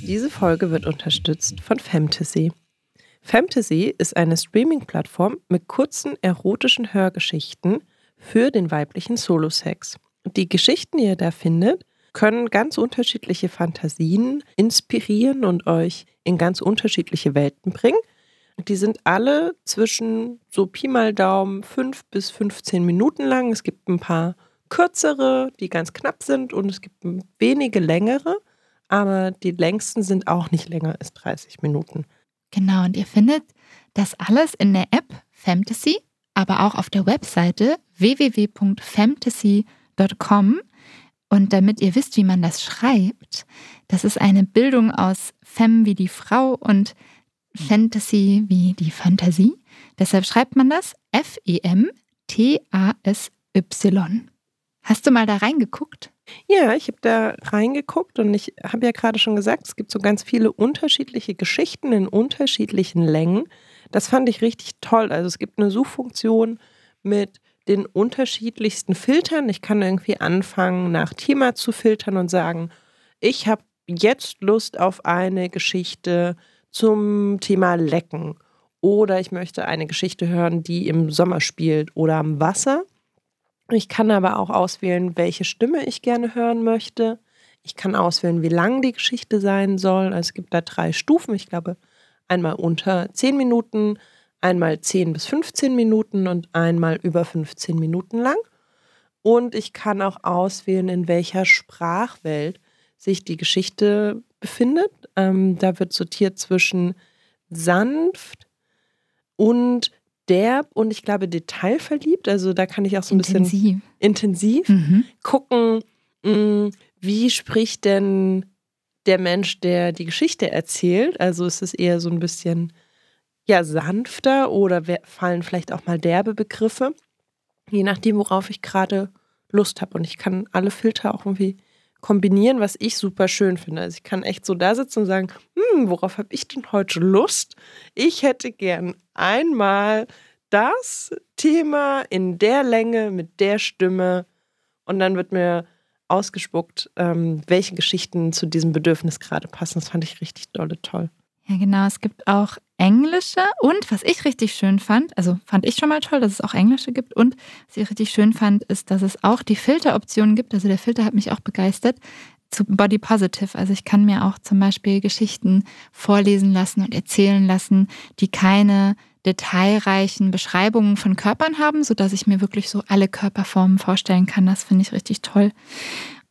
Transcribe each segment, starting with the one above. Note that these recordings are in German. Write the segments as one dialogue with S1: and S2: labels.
S1: Diese Folge wird unterstützt von Fantasy. Fantasy ist eine Streaming-Plattform mit kurzen erotischen Hörgeschichten für den weiblichen Solosex. Die Geschichten, die ihr da findet, können ganz unterschiedliche Fantasien inspirieren und euch in ganz unterschiedliche Welten bringen. Die sind alle zwischen so Pi mal Daumen 5 bis 15 Minuten lang. Es gibt ein paar kürzere, die ganz knapp sind und es gibt wenige längere, aber die längsten sind auch nicht länger als 30 Minuten.
S2: Genau, und ihr findet das alles in der App Fantasy, aber auch auf der Webseite www.fantasy.com. Und damit ihr wisst, wie man das schreibt, das ist eine Bildung aus Fem wie die Frau und Fantasy wie die Fantasie. Deshalb schreibt man das F-E-M-T-A-S-Y. Hast du mal da reingeguckt?
S1: Ja, ich habe da reingeguckt und ich habe ja gerade schon gesagt, es gibt so ganz viele unterschiedliche Geschichten in unterschiedlichen Längen. Das fand ich richtig toll. Also es gibt eine Suchfunktion mit den unterschiedlichsten Filtern. Ich kann irgendwie anfangen, nach Thema zu filtern und sagen, ich habe jetzt Lust auf eine Geschichte zum Thema Lecken. Oder ich möchte eine Geschichte hören, die im Sommer spielt oder am Wasser. Ich kann aber auch auswählen, welche Stimme ich gerne hören möchte. Ich kann auswählen, wie lang die Geschichte sein soll. Also es gibt da drei Stufen. Ich glaube, einmal unter 10 Minuten, einmal 10 bis 15 Minuten und einmal über 15 Minuten lang. Und ich kann auch auswählen, in welcher Sprachwelt sich die Geschichte befindet. Ähm, da wird sortiert zwischen sanft und derb und ich glaube detailverliebt. Also da kann ich auch so ein intensiv. bisschen intensiv mhm. gucken, mh, mm, wie spricht denn der Mensch, der die Geschichte erzählt. Also ist es eher so ein bisschen ja sanfter oder fallen vielleicht auch mal derbe Begriffe, je nachdem, worauf ich gerade Lust habe. Und ich kann alle Filter auch irgendwie kombinieren, was ich super schön finde. Also ich kann echt so da sitzen und sagen, hm, worauf habe ich denn heute Lust? Ich hätte gern einmal das Thema in der Länge mit der Stimme und dann wird mir ausgespuckt, ähm, welche Geschichten zu diesem Bedürfnis gerade passen. Das fand ich richtig dolle toll.
S2: Ja, genau. Es gibt auch englische und was ich richtig schön fand, also fand ich schon mal toll, dass es auch englische gibt und was ich richtig schön fand, ist, dass es auch die Filteroptionen gibt. Also der Filter hat mich auch begeistert zu Body Positive. Also ich kann mir auch zum Beispiel Geschichten vorlesen lassen und erzählen lassen, die keine detailreichen Beschreibungen von Körpern haben, sodass ich mir wirklich so alle Körperformen vorstellen kann. Das finde ich richtig toll.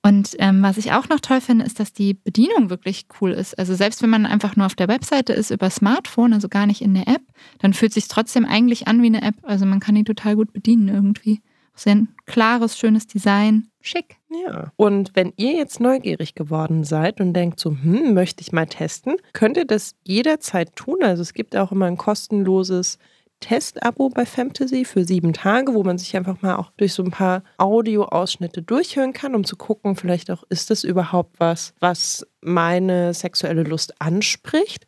S2: Und ähm, was ich auch noch toll finde, ist, dass die Bedienung wirklich cool ist. Also selbst wenn man einfach nur auf der Webseite ist über Smartphone, also gar nicht in der App, dann fühlt sich trotzdem eigentlich an wie eine App. Also man kann die total gut bedienen irgendwie. Sehr ein klares, schönes Design. Schick.
S1: Ja. Und wenn ihr jetzt neugierig geworden seid und denkt so, hm, möchte ich mal testen, könnt ihr das jederzeit tun. Also es gibt auch immer ein kostenloses Testabo bei Fantasy für sieben Tage, wo man sich einfach mal auch durch so ein paar Audioausschnitte durchhören kann, um zu gucken, vielleicht auch, ist das überhaupt was, was meine sexuelle Lust anspricht.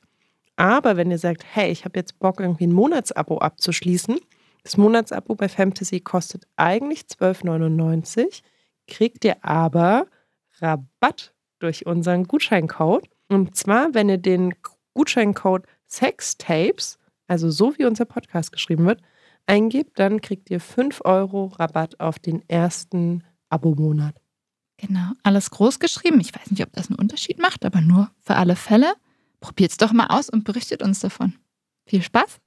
S1: Aber wenn ihr sagt, hey, ich habe jetzt Bock, irgendwie ein Monatsabo abzuschließen, das Monatsabo bei Fantasy kostet eigentlich 12,99, kriegt ihr aber Rabatt durch unseren Gutscheincode. Und zwar, wenn ihr den Gutscheincode Sextapes also so wie unser Podcast geschrieben wird, eingibt, dann kriegt ihr 5 Euro Rabatt auf den ersten Abo-Monat.
S2: Genau, alles groß geschrieben. Ich weiß nicht, ob das einen Unterschied macht, aber nur für alle Fälle. Probiert es doch mal aus und berichtet uns davon. Viel Spaß!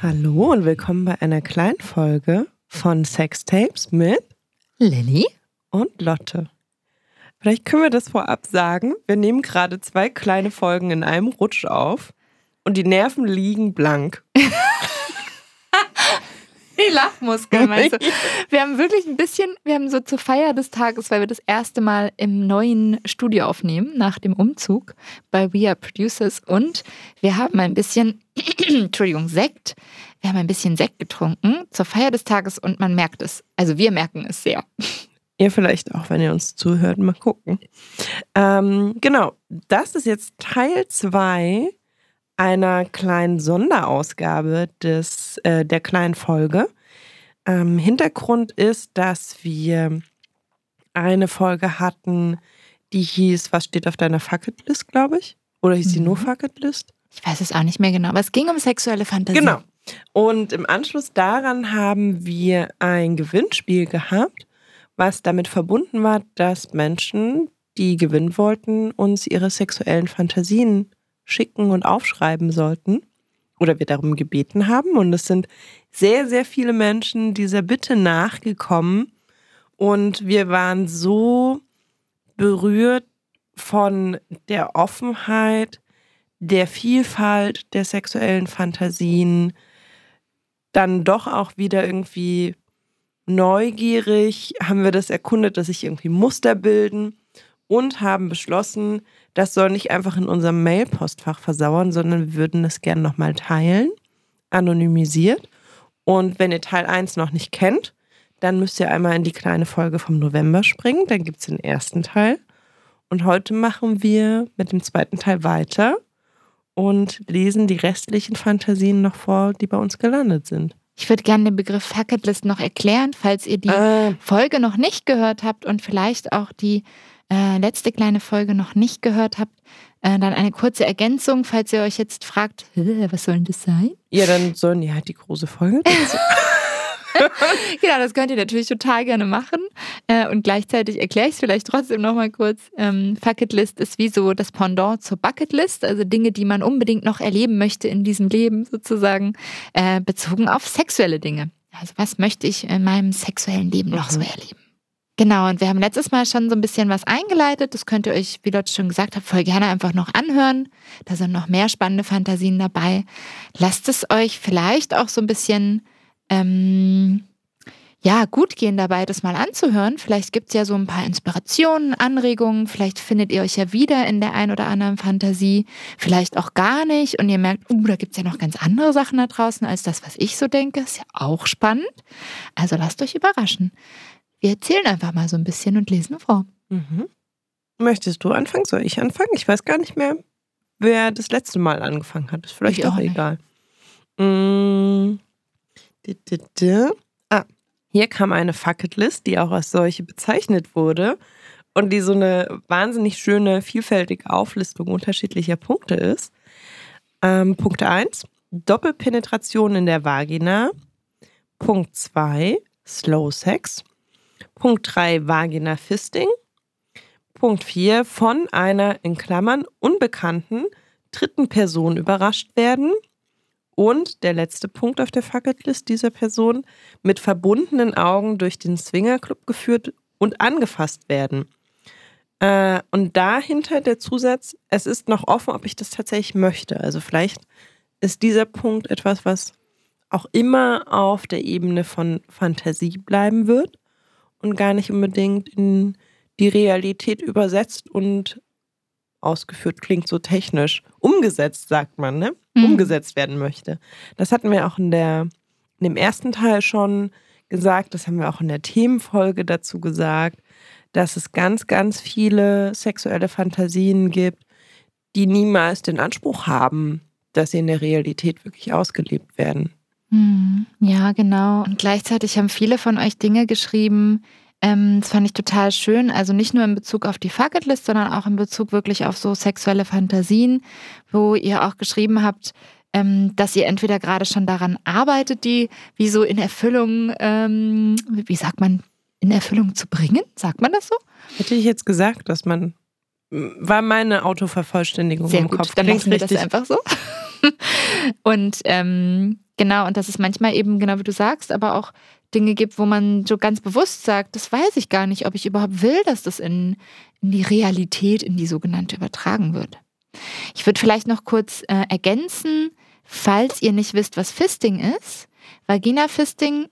S1: Hallo und willkommen bei einer kleinen Folge von Sextapes mit
S2: Lilly
S1: und Lotte. Vielleicht können wir das vorab sagen. Wir nehmen gerade zwei kleine Folgen in einem Rutsch auf und die Nerven liegen blank.
S2: Die Lachmuskeln, meinst du? Wir haben wirklich ein bisschen, wir haben so zur Feier des Tages, weil wir das erste Mal im neuen Studio aufnehmen, nach dem Umzug bei We Are Producers und wir haben ein bisschen, Entschuldigung, Sekt. Wir haben ein bisschen Sekt getrunken zur Feier des Tages und man merkt es. Also wir merken es sehr.
S1: Ihr vielleicht auch, wenn ihr uns zuhört, mal gucken. Ähm, genau, das ist jetzt Teil 2 einer kleinen Sonderausgabe des, äh, der kleinen Folge. Ähm, Hintergrund ist, dass wir eine Folge hatten, die hieß, was steht auf deiner Fucketlist, glaube ich? Oder hieß sie nur
S2: Mhm.
S1: Fucketlist?
S2: Ich weiß es auch nicht mehr genau, aber es ging um sexuelle Fantasie.
S1: Genau. Und im Anschluss daran haben wir ein Gewinnspiel gehabt, was damit verbunden war, dass Menschen, die gewinnen wollten, uns ihre sexuellen Fantasien schicken und aufschreiben sollten. Oder wir darum gebeten haben. Und es sind sehr, sehr viele Menschen dieser Bitte nachgekommen. Und wir waren so berührt von der Offenheit, der Vielfalt der sexuellen Fantasien, dann doch auch wieder irgendwie neugierig, haben wir das erkundet, dass sich irgendwie Muster bilden und haben beschlossen, das soll nicht einfach in unserem Mailpostfach versauern, sondern wir würden es gerne nochmal teilen, anonymisiert. Und wenn ihr Teil 1 noch nicht kennt, dann müsst ihr einmal in die kleine Folge vom November springen, dann gibt es den ersten Teil. Und heute machen wir mit dem zweiten Teil weiter und lesen die restlichen Fantasien noch vor, die bei uns gelandet sind.
S2: Ich würde gerne den Begriff Fucketlist noch erklären, falls ihr die
S1: Ah,
S2: Folge noch nicht gehört habt und vielleicht auch die äh, letzte kleine Folge noch nicht gehört habt. Äh, dann eine kurze Ergänzung, falls ihr euch jetzt fragt, "Hä, was soll denn das sein?
S1: ja, dann sollen die halt die große Folge.
S2: Genau, das könnt ihr natürlich total gerne machen. Äh, und gleichzeitig erkläre ich es vielleicht trotzdem nochmal kurz. Ähm, Fucketlist ist wie so das Pendant zur Bucketlist, also Dinge, die man unbedingt noch erleben möchte in diesem Leben sozusagen, äh, bezogen auf sexuelle Dinge. Also was möchte ich in meinem sexuellen Leben noch so
S1: Mhm.
S2: erleben? Genau, und wir haben letztes Mal schon so ein bisschen was eingeleitet. Das könnt ihr euch, wie Leute schon gesagt haben, voll gerne einfach noch anhören. Da sind noch mehr spannende Fantasien dabei. Lasst es euch vielleicht auch so ein bisschen ähm, ja, gut gehen dabei, das mal anzuhören. Vielleicht gibt es ja so ein paar Inspirationen, Anregungen. Vielleicht findet ihr euch ja wieder in der ein oder anderen Fantasie. Vielleicht auch gar nicht. Und ihr merkt, uh, da gibt es ja noch ganz andere Sachen da draußen als das, was ich so denke. Ist ja auch spannend. Also lasst euch überraschen. Wir erzählen einfach mal so ein bisschen und lesen vor.
S1: Mhm. Möchtest du anfangen? Soll ich anfangen? Ich weiß gar nicht mehr, wer das letzte Mal angefangen hat. Ist vielleicht
S2: Ich auch
S1: auch egal. Mm. Ah, hier kam eine Fucketlist, die auch als solche bezeichnet wurde und die so eine wahnsinnig schöne, vielfältige Auflistung unterschiedlicher Punkte ist. Ähm, Punkt 1, Doppelpenetration in der Vagina. Punkt 2, Slow Sex. Punkt 3, Vagina Fisting. Punkt 4, von einer in Klammern unbekannten dritten Person überrascht werden. Und der letzte Punkt auf der Fucketlist dieser Person, mit verbundenen Augen durch den Swingerclub geführt und angefasst werden. Äh, und dahinter der Zusatz, es ist noch offen, ob ich das tatsächlich möchte. Also vielleicht ist dieser Punkt etwas, was auch immer auf der Ebene von Fantasie bleiben wird und gar nicht unbedingt in die Realität übersetzt und ausgeführt klingt so technisch. Umgesetzt, sagt man, ne?
S2: Mhm.
S1: Umgesetzt werden möchte. Das hatten wir auch in, der, in dem ersten Teil schon gesagt, das haben wir auch in der Themenfolge dazu gesagt, dass es ganz, ganz viele sexuelle Fantasien gibt, die niemals den Anspruch haben, dass sie in der Realität wirklich ausgelebt werden.
S2: Hm, Ja, genau. Und gleichzeitig haben viele von euch Dinge geschrieben, ähm, das fand ich total schön. Also nicht nur in Bezug auf die Fucketlist, sondern auch in Bezug wirklich auf so sexuelle Fantasien, wo ihr auch geschrieben habt, ähm, dass ihr entweder gerade schon daran arbeitet, die wie so in Erfüllung, ähm, wie sagt man, in Erfüllung zu bringen? Sagt man das so?
S1: Hätte ich jetzt gesagt, dass man. War meine Autovervollständigung
S2: Sehr
S1: im
S2: gut,
S1: Kopf.
S2: dann lassen wir das einfach so. und ähm, genau, und dass es manchmal eben, genau wie du sagst, aber auch Dinge gibt, wo man so ganz bewusst sagt, das weiß ich gar nicht, ob ich überhaupt will, dass das in, in die Realität, in die sogenannte übertragen wird. Ich würde vielleicht noch kurz äh, ergänzen, falls ihr nicht wisst, was Fisting ist. Vagina-Fisting,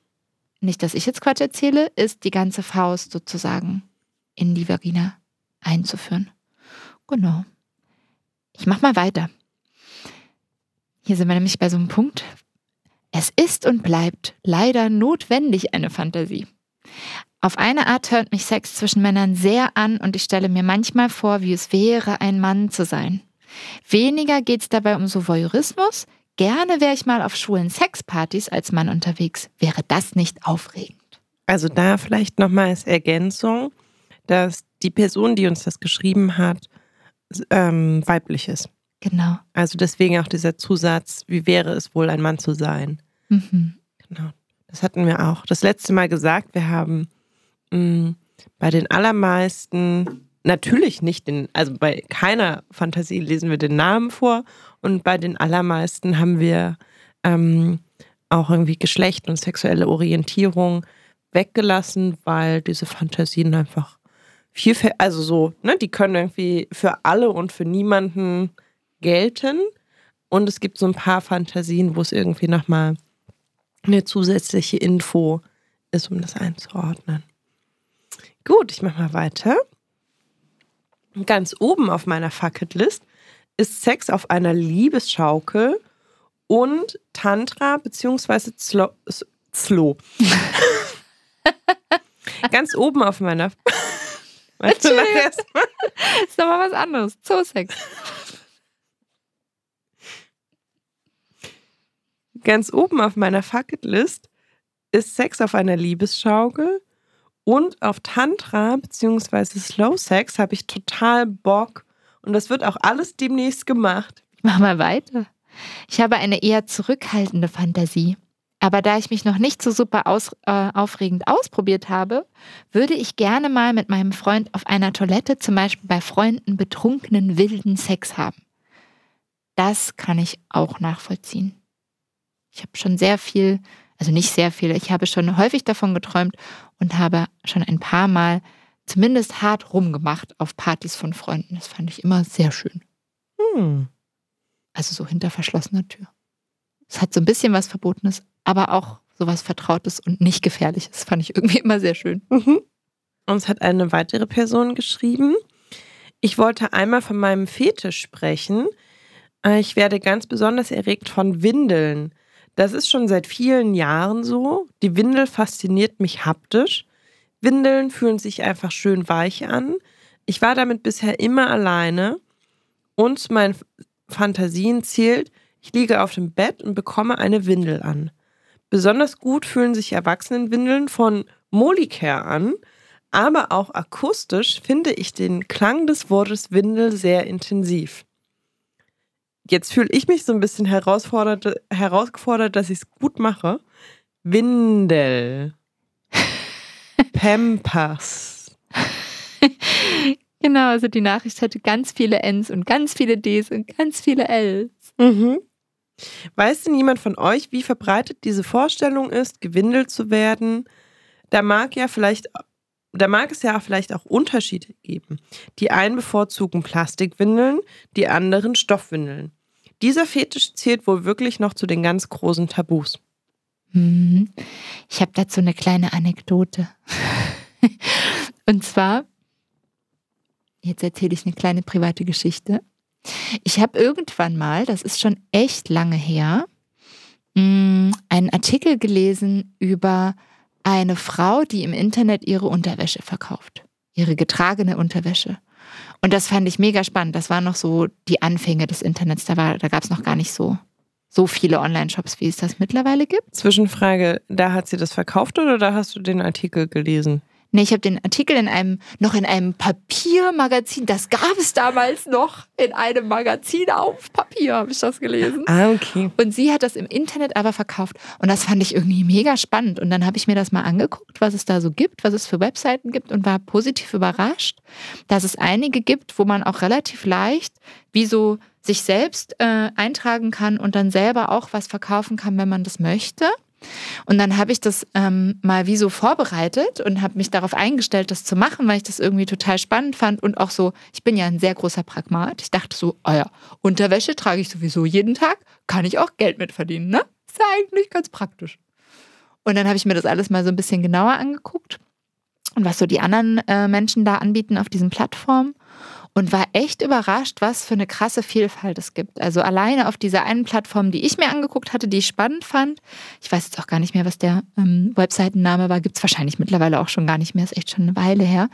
S2: nicht, dass ich jetzt Quatsch erzähle, ist die ganze Faust sozusagen in die Vagina einzuführen. Genau. Ich mach mal weiter. Hier sind wir nämlich bei so einem Punkt. Es ist und bleibt leider notwendig eine Fantasie. Auf eine Art hört mich Sex zwischen Männern sehr an und ich stelle mir manchmal vor, wie es wäre, ein Mann zu sein. Weniger geht es dabei um so Voyeurismus. Gerne wäre ich mal auf schwulen Sexpartys als Mann unterwegs. Wäre das nicht aufregend?
S1: Also da vielleicht nochmal als Ergänzung, dass die Person, die uns das geschrieben hat, ähm, weiblich ist.
S2: Genau.
S1: Also deswegen auch dieser Zusatz, wie wäre es wohl, ein Mann zu sein?
S2: Mhm.
S1: Genau. Das hatten wir auch das letzte Mal gesagt. Wir haben mh, mm, bei den allermeisten natürlich nicht den, also bei keiner Fantasie lesen wir den Namen vor und bei den allermeisten haben wir ähm, auch irgendwie Geschlecht und sexuelle Orientierung weggelassen, weil diese Fantasien einfach viel, also so, ne, die können irgendwie für alle und für niemanden gelten. Und es gibt so ein paar Fantasien, wo es irgendwie nochmal eine zusätzliche Info ist, um das einzuordnen. Gut, ich mache mal weiter. Ganz oben auf meiner Fucketlist ist Sex auf einer Liebesschaukel und Tantra bzw. Zlo. Zlo. Ganz oben auf meiner.
S2: Weißt du, erstmal? ist doch mal was anderes. Zoosex.
S1: Ganz oben auf meiner Fucketlist ist Sex auf einer Liebesschaukel und auf Tantra bzw. Slow Sex habe ich total Bock und das wird auch alles demnächst gemacht.
S2: Mach mal weiter. Ich habe eine eher zurückhaltende Fantasie. Aber da ich mich noch nicht so super aus, äh, aufregend ausprobiert habe, würde ich gerne mal mit meinem Freund auf einer Toilette, zum Beispiel bei Freunden, betrunkenen, wilden Sex haben. Das kann ich auch nachvollziehen. Ich habe schon sehr viel, also nicht sehr viel, ich habe schon häufig davon geträumt und habe schon ein paar Mal zumindest hart rumgemacht auf Partys von Freunden. Das fand ich immer sehr schön.
S1: Hm.
S2: Also so hinter verschlossener Tür. Es hat so ein bisschen was Verbotenes, aber auch sowas Vertrautes und nicht Gefährliches. Fand ich irgendwie immer sehr schön.
S1: Mhm. Uns hat eine weitere Person geschrieben. Ich wollte einmal von meinem Fetisch sprechen. Äh, ich werde ganz besonders erregt von Windeln. Das ist schon seit vielen Jahren so. Die Windel fasziniert mich haptisch. Windeln fühlen sich einfach schön weich an. Ich war damit bisher immer alleine. Und zu meinen Fantasien zählt, ich liege auf dem Bett und bekomme eine Windel an. Besonders gut fühlen sich Erwachsenenwindeln von Molicare an, aber auch akustisch finde ich den Klang des Wortes Windel sehr intensiv jetzt fühle ich mich so ein bisschen herausfordert, herausgefordert, dass ich es gut mache. Windel. Pampers.
S2: genau, also die Nachricht hatte ganz viele Ns und ganz viele Ds und ganz viele Ls.
S1: Mhm. Weiß denn jemand von euch, wie verbreitet diese Vorstellung ist, gewindelt zu werden? Da mag ja vielleicht, da mag es ja vielleicht auch Unterschiede geben. Die einen bevorzugen Plastikwindeln, die anderen Stoffwindeln. Dieser Fetisch zählt wohl wirklich noch zu den ganz großen Tabus.
S2: Mhm. Ich habe dazu eine kleine Anekdote. Und zwar, jetzt erzähle ich eine kleine private Geschichte. Ich habe irgendwann mal, das ist schon echt lange her, mm, einen Artikel gelesen über eine Frau, die im Internet ihre Unterwäsche verkauft. Ihre getragene Unterwäsche. Und das fand ich mega spannend. Das waren noch so die Anfänge des Internets. Da, da gab es noch gar nicht so, so viele Online-Shops, wie es das mittlerweile gibt.
S1: Zwischenfrage, da hat sie das verkauft oder da hast du den Artikel gelesen?
S2: Nee, ich habe den Artikel in einem, noch in einem Papiermagazin, das gab es damals noch, in einem Magazin auf Papier habe ich das gelesen.
S1: Ah, okay.
S2: Und sie hat das im Internet aber verkauft. Und das fand ich irgendwie mega spannend. Und dann habe ich mir das mal angeguckt, was es da so gibt, was es für Webseiten gibt und war positiv überrascht, dass es einige gibt, wo man auch relativ leicht wie so sich selbst äh, eintragen kann und dann selber auch was verkaufen kann, wenn man das möchte. Und dann habe ich das ähm, mal wie so vorbereitet und habe mich darauf eingestellt, das zu machen, weil ich das irgendwie total spannend fand und auch so, ich bin ja ein sehr großer Pragmat. Ich dachte so, oh ja, Unterwäsche trage ich sowieso jeden Tag, kann ich auch Geld mit verdienen, ne? Ist ja eigentlich ganz praktisch. Und dann habe ich mir das alles mal so ein bisschen genauer angeguckt und was so die anderen äh, Menschen da anbieten auf diesen Plattformen. Und war echt überrascht, was für eine krasse Vielfalt es gibt. Also alleine auf dieser einen Plattform, die ich mir angeguckt hatte, die ich spannend fand, ich weiß jetzt auch gar nicht mehr, was der ähm, Webseitenname war, gibt es wahrscheinlich mittlerweile auch schon gar nicht mehr, ist echt schon eine Weile her,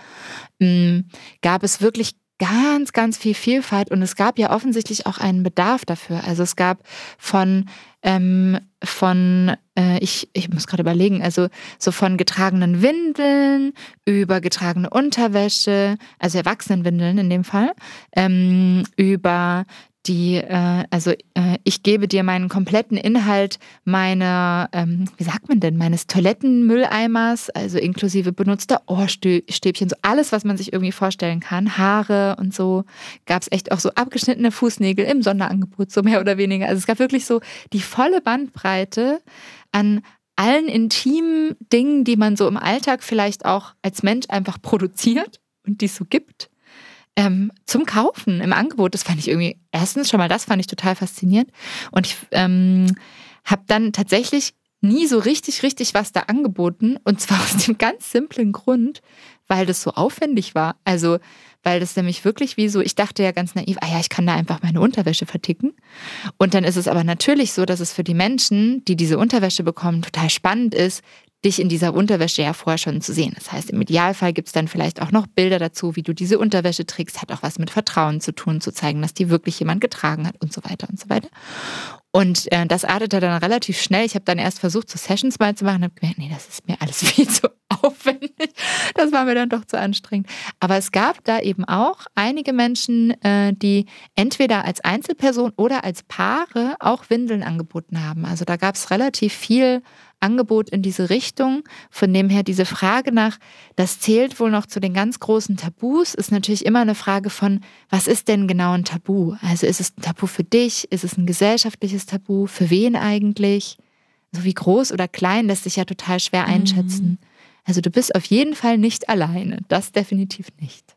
S2: ähm, gab es wirklich ganz, ganz viel Vielfalt und es gab ja offensichtlich auch einen Bedarf dafür. Also es gab von ähm, von, äh, ich, ich muss gerade überlegen, also so von getragenen Windeln über getragene Unterwäsche, also Erwachsenenwindeln in dem Fall, ähm, über die, äh, also äh, ich gebe dir meinen kompletten Inhalt meiner, ähm, wie sagt man denn, meines Toilettenmülleimers, also inklusive benutzter Ohrstäbchen, so alles, was man sich irgendwie vorstellen kann, Haare und so, gab es echt auch so abgeschnittene Fußnägel im Sonderangebot, so mehr oder weniger. Also es gab wirklich so die volle Bandbreite an allen intimen Dingen, die man so im Alltag vielleicht auch als Mensch einfach produziert und die es so gibt ähm, zum Kaufen im Angebot. Das fand ich irgendwie, erstens schon mal das fand ich total faszinierend. Und ich ähm, habe dann tatsächlich nie so richtig, richtig was da angeboten. Und zwar aus dem ganz simplen Grund, weil das so aufwendig war. Also, weil das nämlich wirklich wie so, ich dachte ja ganz naiv, ah ja, ich kann da einfach meine Unterwäsche verticken. Und dann ist es aber natürlich so, dass es für die Menschen, die diese Unterwäsche bekommen, total spannend ist, dich in dieser Unterwäsche ja vorher schon zu sehen. Das heißt, im Idealfall gibt es dann vielleicht auch noch Bilder dazu, wie du diese Unterwäsche trägst, hat auch was mit Vertrauen zu tun, zu zeigen, dass die wirklich jemand getragen hat und so weiter und so weiter. Und äh, das artete dann relativ schnell. Ich habe dann erst versucht, so Sessions mal zu machen und habe gemerkt, nee, das ist mir alles viel zu aufwendig. Das war mir dann doch zu anstrengend. Aber es gab da eben auch einige Menschen, äh, die entweder als Einzelperson oder als Paare auch Windeln angeboten haben. Also da gab es relativ viel Angebot in diese Richtung. Von dem her diese Frage nach, das zählt wohl noch zu den ganz großen Tabus, ist natürlich immer eine Frage von, was ist denn genau ein Tabu? Also ist es ein Tabu für dich? Ist es ein gesellschaftliches Tabu? Für wen eigentlich? So wie groß oder klein lässt sich ja total schwer mhm. einschätzen. Mhm. Also du bist auf jeden Fall nicht alleine. Das definitiv nicht.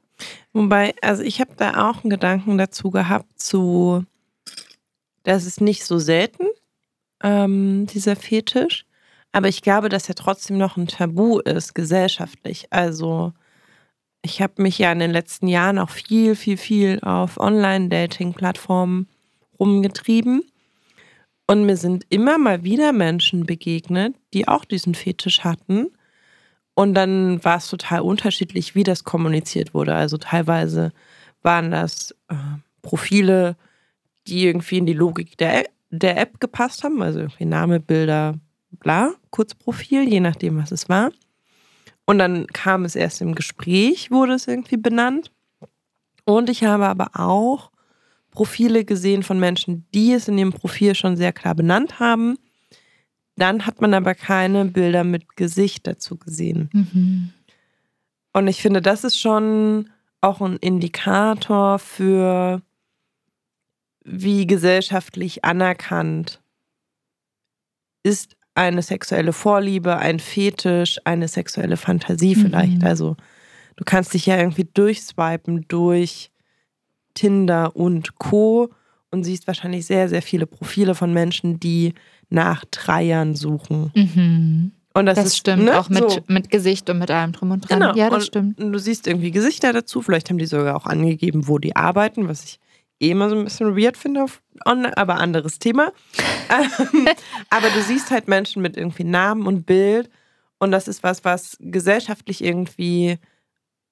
S1: Wobei, also ich habe da auch einen Gedanken dazu gehabt, zu, das ist nicht so selten, ähm, dieser Fetisch. Aber ich glaube, dass er trotzdem noch ein Tabu ist, gesellschaftlich. Also ich habe mich ja in den letzten Jahren auch viel, viel, viel auf Online-Dating-Plattformen rumgetrieben. Und mir sind immer mal wieder Menschen begegnet, die auch diesen Fetisch hatten. Und dann war es total unterschiedlich, wie das kommuniziert wurde. Also teilweise waren das äh, Profile, die irgendwie in die Logik der, der App gepasst haben, also irgendwie Name, Bilder, bla, Kurzprofil, je nachdem, was es war. Und dann kam es erst im Gespräch, wurde es irgendwie benannt. Und ich habe aber auch Profile gesehen von Menschen, die es in ihrem Profil schon sehr klar benannt haben. Dann hat man aber keine Bilder mit Gesicht dazu gesehen. Mhm. Und ich finde, das ist schon auch ein Indikator für, wie gesellschaftlich anerkannt ist eine sexuelle Vorliebe, ein Fetisch, eine sexuelle Fantasie vielleicht. Mhm. Also du kannst dich ja irgendwie durchswipen durch Tinder und Co. und siehst wahrscheinlich sehr, sehr viele Profile von Menschen, die nach Dreiern suchen.
S2: Mhm. Und das, das ist, stimmt, ne? auch mit, so. mit Gesicht und mit allem drum und dran.
S1: Genau.
S2: Ja, das
S1: und
S2: stimmt.
S1: Du siehst irgendwie Gesichter dazu, vielleicht haben die sogar auch angegeben, wo die arbeiten, was ich eh immer so ein bisschen weird finde, aber anderes Thema. Ähm, aber du siehst halt Menschen mit irgendwie Namen und Bild und das ist was, was gesellschaftlich irgendwie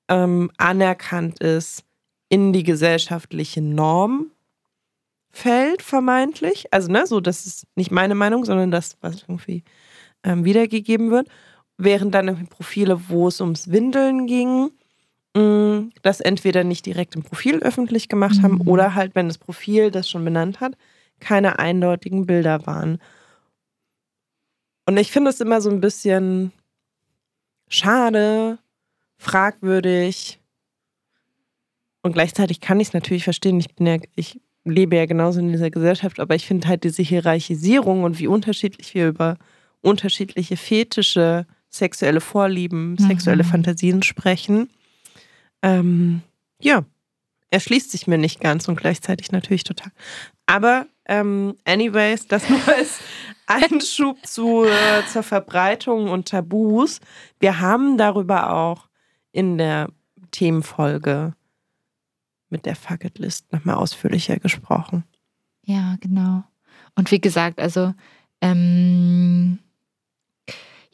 S1: ähm, anerkannt ist, in die gesellschaftliche Norm fällt, vermeintlich. Also, ne, so, das ist nicht meine Meinung, sondern das, was irgendwie ähm, wiedergegeben wird. Während dann irgendwie Profile, wo es ums Windeln ging, das entweder nicht direkt im Profil öffentlich gemacht haben mhm. oder halt, wenn das Profil das schon benannt hat, keine eindeutigen Bilder waren. Und ich finde es immer so ein bisschen schade, fragwürdig. Und gleichzeitig kann ich es natürlich verstehen. Ich bin ja, ich lebe ja genauso in dieser Gesellschaft, aber ich finde halt diese Hierarchisierung und wie unterschiedlich wir über unterschiedliche Fetische, sexuelle Vorlieben, mhm. sexuelle Fantasien sprechen ähm, ja, erschließt sich mir nicht ganz und gleichzeitig natürlich total. Aber ähm, anyways, das nur als Einschub zu, äh, zur Verbreitung und Tabus. Wir haben darüber auch in der Themenfolge mit der Fucket List nochmal ausführlicher gesprochen.
S2: Ja, genau. Und wie gesagt, also ähm,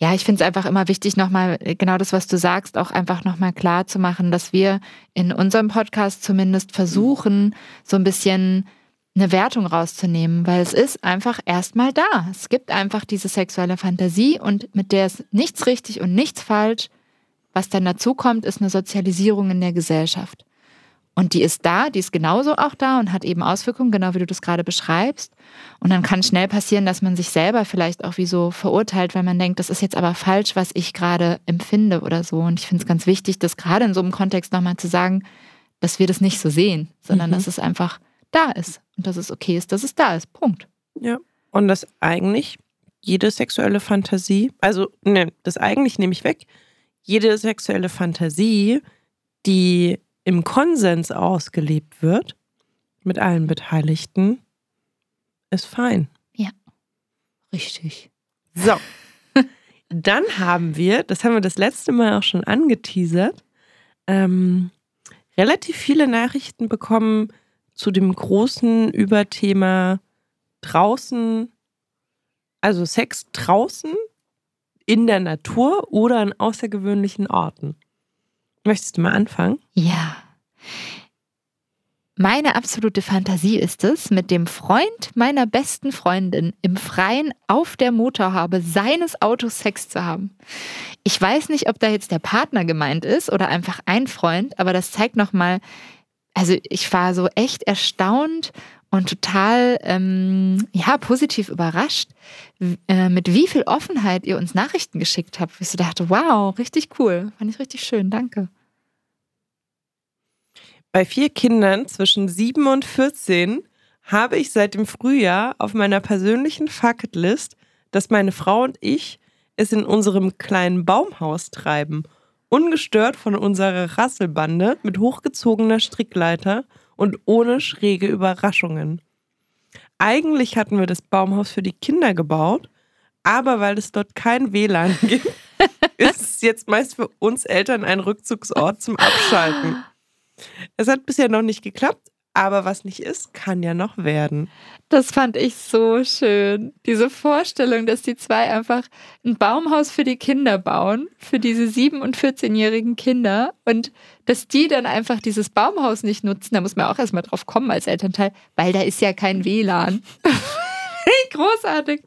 S2: ja, ich finde es einfach immer wichtig, nochmal genau das, was du sagst, auch einfach nochmal klar zu machen, dass wir in unserem Podcast zumindest versuchen, so ein bisschen eine Wertung rauszunehmen, weil es ist einfach erstmal da. Es gibt einfach diese sexuelle Fantasie und mit der ist nichts richtig und nichts falsch. Was dann dazu kommt, ist eine Sozialisierung in der Gesellschaft. Und die ist da, die ist genauso auch da und hat eben Auswirkungen, genau wie du das gerade beschreibst. Und dann kann schnell passieren, dass man sich selber vielleicht auch wie so verurteilt, weil man denkt, das ist jetzt aber falsch, was ich gerade empfinde oder so. Und ich finde es ganz wichtig, das gerade in so einem Kontext nochmal zu sagen, dass wir das nicht so sehen, sondern mhm. dass es einfach da ist und dass es okay ist, dass es da ist. Punkt.
S1: Ja. Und dass eigentlich jede sexuelle Fantasie, also ne, das eigentlich nehme ich weg, jede sexuelle Fantasie, die im Konsens ausgelebt wird, mit allen Beteiligten, ist fein.
S2: Ja, richtig.
S1: So, dann haben wir, das haben wir das letzte Mal auch schon angeteasert, ähm, relativ viele Nachrichten bekommen zu dem großen Überthema draußen, also Sex draußen in der Natur oder an außergewöhnlichen Orten. Möchtest du mal anfangen?
S2: Ja. Meine absolute Fantasie ist es, mit dem Freund meiner besten Freundin im Freien auf der Motorhaube seines Autos Sex zu haben. Ich weiß nicht, ob da jetzt der Partner gemeint ist oder einfach ein Freund, aber das zeigt nochmal, also ich war so echt erstaunt und total ähm, ja positiv überrascht, äh, mit wie viel Offenheit ihr uns Nachrichten geschickt habt. Ich so dachte, wow, richtig cool, fand ich richtig schön, danke.
S1: Bei vier Kindern zwischen 7 und 14 habe ich seit dem Frühjahr auf meiner persönlichen Fucketlist, dass meine Frau und ich es in unserem kleinen Baumhaus treiben, ungestört von unserer Rasselbande mit hochgezogener Strickleiter und ohne schräge Überraschungen. Eigentlich hatten wir das Baumhaus für die Kinder gebaut, aber weil es dort kein WLAN gibt, ist es jetzt meist für uns Eltern ein Rückzugsort zum Abschalten. Es hat bisher noch nicht geklappt, aber was nicht ist, kann ja noch werden.
S2: Das fand ich so schön. Diese Vorstellung, dass die zwei einfach ein Baumhaus für die Kinder bauen, für diese 7- und 14-jährigen Kinder und dass die dann einfach dieses Baumhaus nicht nutzen, da muss man auch erstmal drauf kommen als Elternteil, weil da ist ja kein WLAN. Großartig.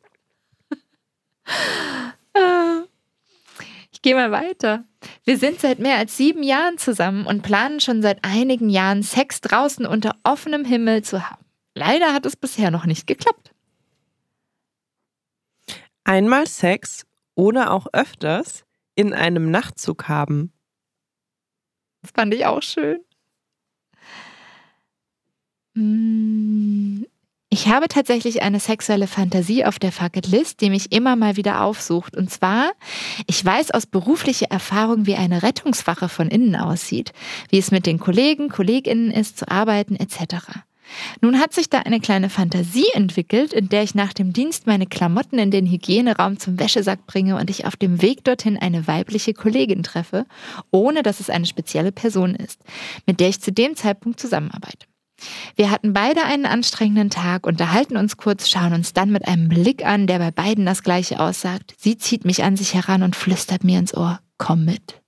S2: Ich gehe mal weiter. Wir sind seit mehr als sieben Jahren zusammen und planen schon seit einigen Jahren, Sex draußen unter offenem Himmel zu haben. Leider hat es bisher noch nicht geklappt.
S1: Einmal Sex oder auch öfters in einem Nachtzug haben.
S2: Das fand ich auch schön. Ich habe tatsächlich eine sexuelle Fantasie auf der Fucketlist, die mich immer mal wieder aufsucht. Und zwar, ich weiß aus beruflicher Erfahrung, wie eine Rettungswache von innen aussieht, wie es mit den Kollegen, Kolleginnen ist, zu arbeiten etc. Nun hat sich da eine kleine Fantasie entwickelt, in der ich nach dem Dienst meine Klamotten in den Hygieneraum zum Wäschesack bringe und ich auf dem Weg dorthin eine weibliche Kollegin treffe, ohne dass es eine spezielle Person ist, mit der ich zu dem Zeitpunkt zusammenarbeite. Wir hatten beide einen anstrengenden Tag, unterhalten uns kurz, schauen uns dann mit einem Blick an, der bei beiden das gleiche aussagt. Sie zieht mich an sich heran und flüstert mir ins Ohr, komm mit.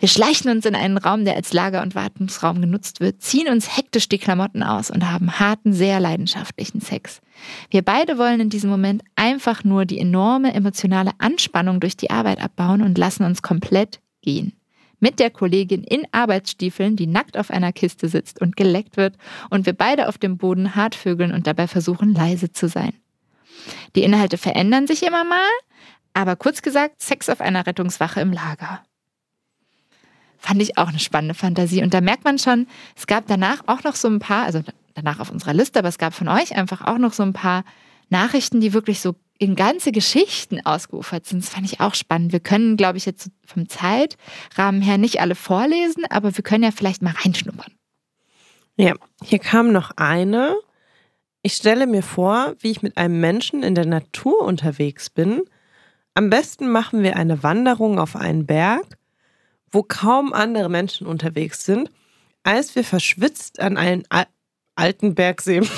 S2: Wir schleichen uns in einen Raum, der als Lager- und Wartungsraum genutzt wird, ziehen uns hektisch die Klamotten aus und haben harten, sehr leidenschaftlichen Sex. Wir beide wollen in diesem Moment einfach nur die enorme emotionale Anspannung durch die Arbeit abbauen und lassen uns komplett gehen mit der Kollegin in Arbeitsstiefeln, die nackt auf einer Kiste sitzt und geleckt wird und wir beide auf dem Boden hart vögeln und dabei versuchen, leise zu sein. Die Inhalte verändern sich immer mal, aber kurz gesagt, Sex auf einer Rettungswache im Lager. Fand ich auch eine spannende Fantasie. Und da merkt man schon, es gab danach auch noch so ein paar, also danach auf unserer Liste, aber es gab von euch einfach auch noch so ein paar Nachrichten, die wirklich so in ganze Geschichten ausgeufert sind. Das fand ich auch spannend. Wir können, glaube ich, jetzt vom Zeitrahmen her nicht alle vorlesen, aber wir können ja vielleicht mal reinschnuppern.
S1: Ja, hier kam noch eine. Ich stelle mir vor, wie ich mit einem Menschen in der Natur unterwegs bin. Am besten machen wir eine Wanderung auf einen Berg, wo kaum andere Menschen unterwegs sind. als wir verschwitzt an einen Al alten Bergsee, an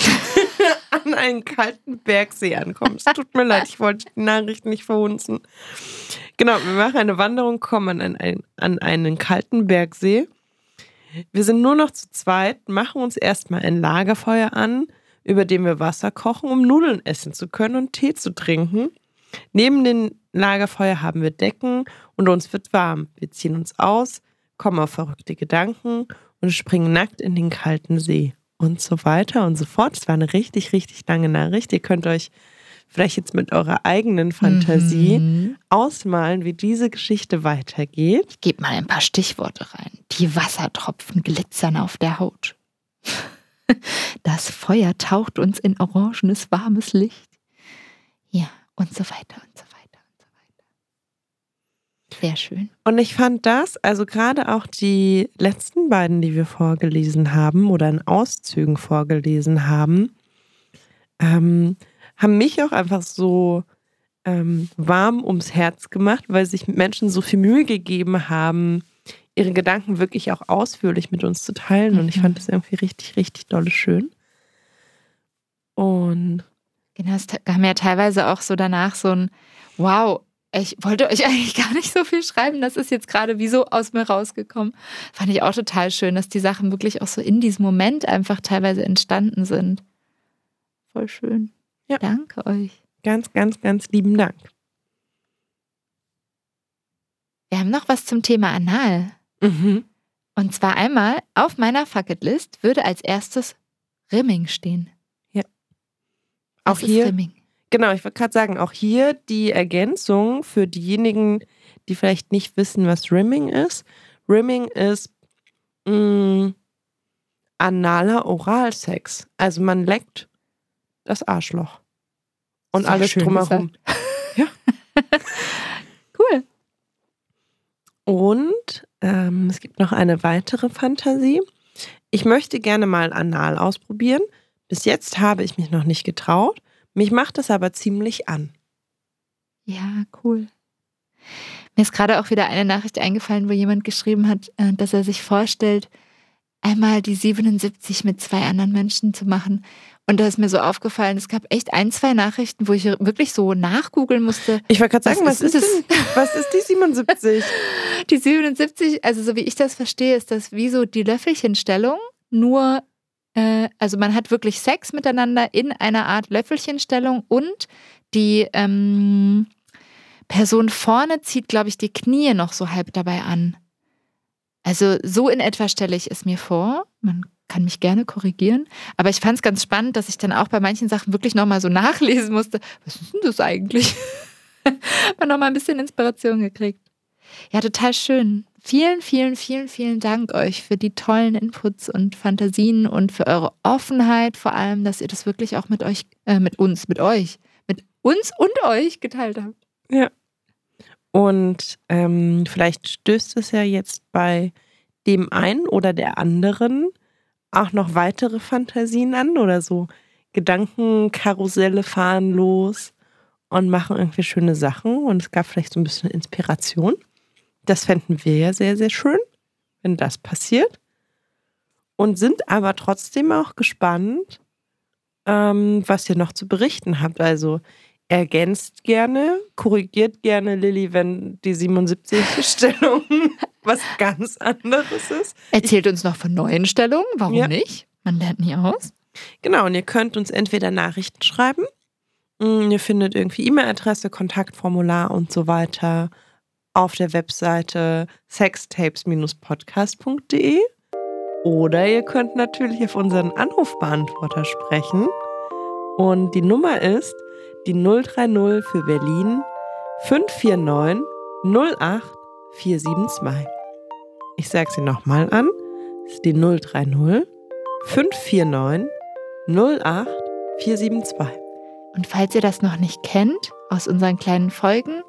S1: einen kalten Bergsee ankommen. Es tut mir leid, ich wollte die Nachricht nicht verhunzen. Genau, wir machen eine Wanderung, kommen an einen, an einen kalten Bergsee. Wir sind nur noch zu zweit, machen uns erstmal ein Lagerfeuer an, über dem wir Wasser kochen, um Nudeln essen zu können und Tee zu trinken. Neben dem Lagerfeuer haben wir Decken und uns wird warm. Wir ziehen uns aus, kommen auf verrückte Gedanken und springen nackt in den kalten See und so weiter und so fort. Es war eine richtig, richtig lange Nachricht. Ihr könnt euch vielleicht jetzt mit eurer eigenen Fantasie mhm. ausmalen, wie diese Geschichte weitergeht.
S2: Gebt mal ein paar Stichworte rein. Die Wassertropfen glitzern auf der Haut. Das Feuer taucht uns in orangenes, warmes Licht. Ja, und so weiter und so weiter und so weiter. Sehr schön.
S1: Und ich fand das, also gerade auch die letzten beiden, die wir vorgelesen haben oder in Auszügen vorgelesen haben, ähm, haben mich auch einfach so ähm, warm ums Herz gemacht, weil sich Menschen so viel Mühe gegeben haben, ihre Gedanken wirklich auch ausführlich mit uns zu teilen. Mhm. Und ich fand mhm. das irgendwie richtig, richtig dolle schön. Und
S2: genau, es kam ja teilweise auch so danach so ein Wow, ich wollte euch eigentlich gar nicht so viel schreiben. Das ist jetzt gerade wie so aus mir rausgekommen. Fand ich auch total schön, dass die Sachen wirklich auch so in diesem Moment einfach teilweise entstanden sind. Voll schön. Ja. Danke euch.
S1: Ganz, ganz, ganz lieben Dank.
S2: Wir haben noch was zum Thema Anal. Mhm. Und zwar einmal auf meiner Fucketlist würde als erstes Rimming stehen.
S1: Ja. Auch hier. Rimming? Genau, ich wollte gerade sagen, auch hier die Ergänzung für diejenigen, die vielleicht nicht wissen, was Rimming ist. Rimming ist mh, mm, analer Oralsex. Also man leckt das Arschloch. Und Sehr alles drumherum.
S2: ja. cool.
S1: Und ähm, es gibt noch eine weitere Fantasie. Ich möchte gerne mal anal ausprobieren. Bis jetzt habe ich mich noch nicht getraut. Mich macht es aber ziemlich an.
S2: Ja, cool. Mir ist gerade auch wieder eine Nachricht eingefallen, wo jemand geschrieben hat, äh, dass er sich vorstellt, einmal die 77 mit zwei anderen Menschen zu machen und da ist mir so aufgefallen, es gab echt ein, zwei Nachrichten, wo ich wirklich so nachgoogeln musste.
S1: Ich wollte gerade sagen, was, was ist, ist das? was ist die 77?
S2: Die 77, also so wie ich das verstehe, ist das wie so die Löffelchenstellung, nur, äh, also man hat wirklich Sex miteinander in einer Art Löffelchenstellung und die ähm, Person vorne zieht, glaube ich, die Knie noch so halb dabei an. Also so in etwa stelle ich es mir vor. Man kann mich gerne korrigieren. Aber ich fand es ganz spannend, dass ich dann auch bei manchen Sachen wirklich nochmal so nachlesen musste. Was ist denn das eigentlich? Mal nochmal ein bisschen Inspiration gekriegt. Ja, total schön. Vielen, vielen, vielen, vielen Dank euch für die tollen Inputs und Fantasien und für eure Offenheit, vor allem, dass ihr das wirklich auch mit euch, äh, mit uns, mit euch, mit uns und euch geteilt habt.
S1: Ja. Und ähm, vielleicht stößt es ja jetzt bei dem einen oder der anderen auch noch weitere Fantasien an oder so Gedankenkarusselle fahren los und machen irgendwie schöne Sachen und es gab vielleicht so ein bisschen Inspiration. Das fänden wir ja sehr, sehr schön, wenn das passiert. Und sind aber trotzdem auch gespannt, ähm, was ihr noch zu berichten habt. Also ergänzt gerne, korrigiert gerne Lilly, wenn die 77 Stellung was ganz anderes ist.
S2: Erzählt uns noch von neuen Stellungen, warum ja. nicht? Man lernt nie aus.
S1: Genau, und ihr könnt uns entweder Nachrichten schreiben, mm, ihr findet irgendwie E-Mail-Adresse, Kontaktformular und so weiter auf der Webseite sextapes-podcast.de oder ihr könnt natürlich auf unseren Anrufbeantworter sprechen und die Nummer ist die 030 für Berlin 549 08 472. Ich sage sie nochmal an. Das ist die 030 549 08 472.
S2: Und falls ihr das noch nicht kennt aus unseren kleinen Folgen,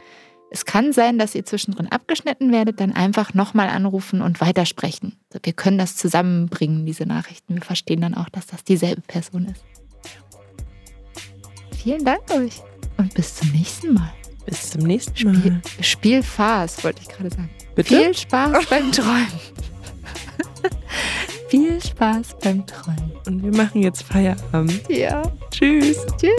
S2: es kann sein, dass ihr zwischendrin abgeschnitten werdet, dann einfach nochmal anrufen und weitersprechen. Wir können das zusammenbringen, diese Nachrichten. Wir verstehen dann auch, dass das dieselbe Person ist. Vielen Dank euch und bis zum nächsten Mal.
S1: Bis zum nächsten Mal. Spiel,
S2: Spiel Spaß, wollte ich gerade sagen.
S1: Bitte?
S2: Viel Spaß beim Träumen. viel Spaß beim Träumen.
S1: Und wir machen jetzt Feierabend.
S2: Ja.
S1: Tschüss.
S2: Tschüss.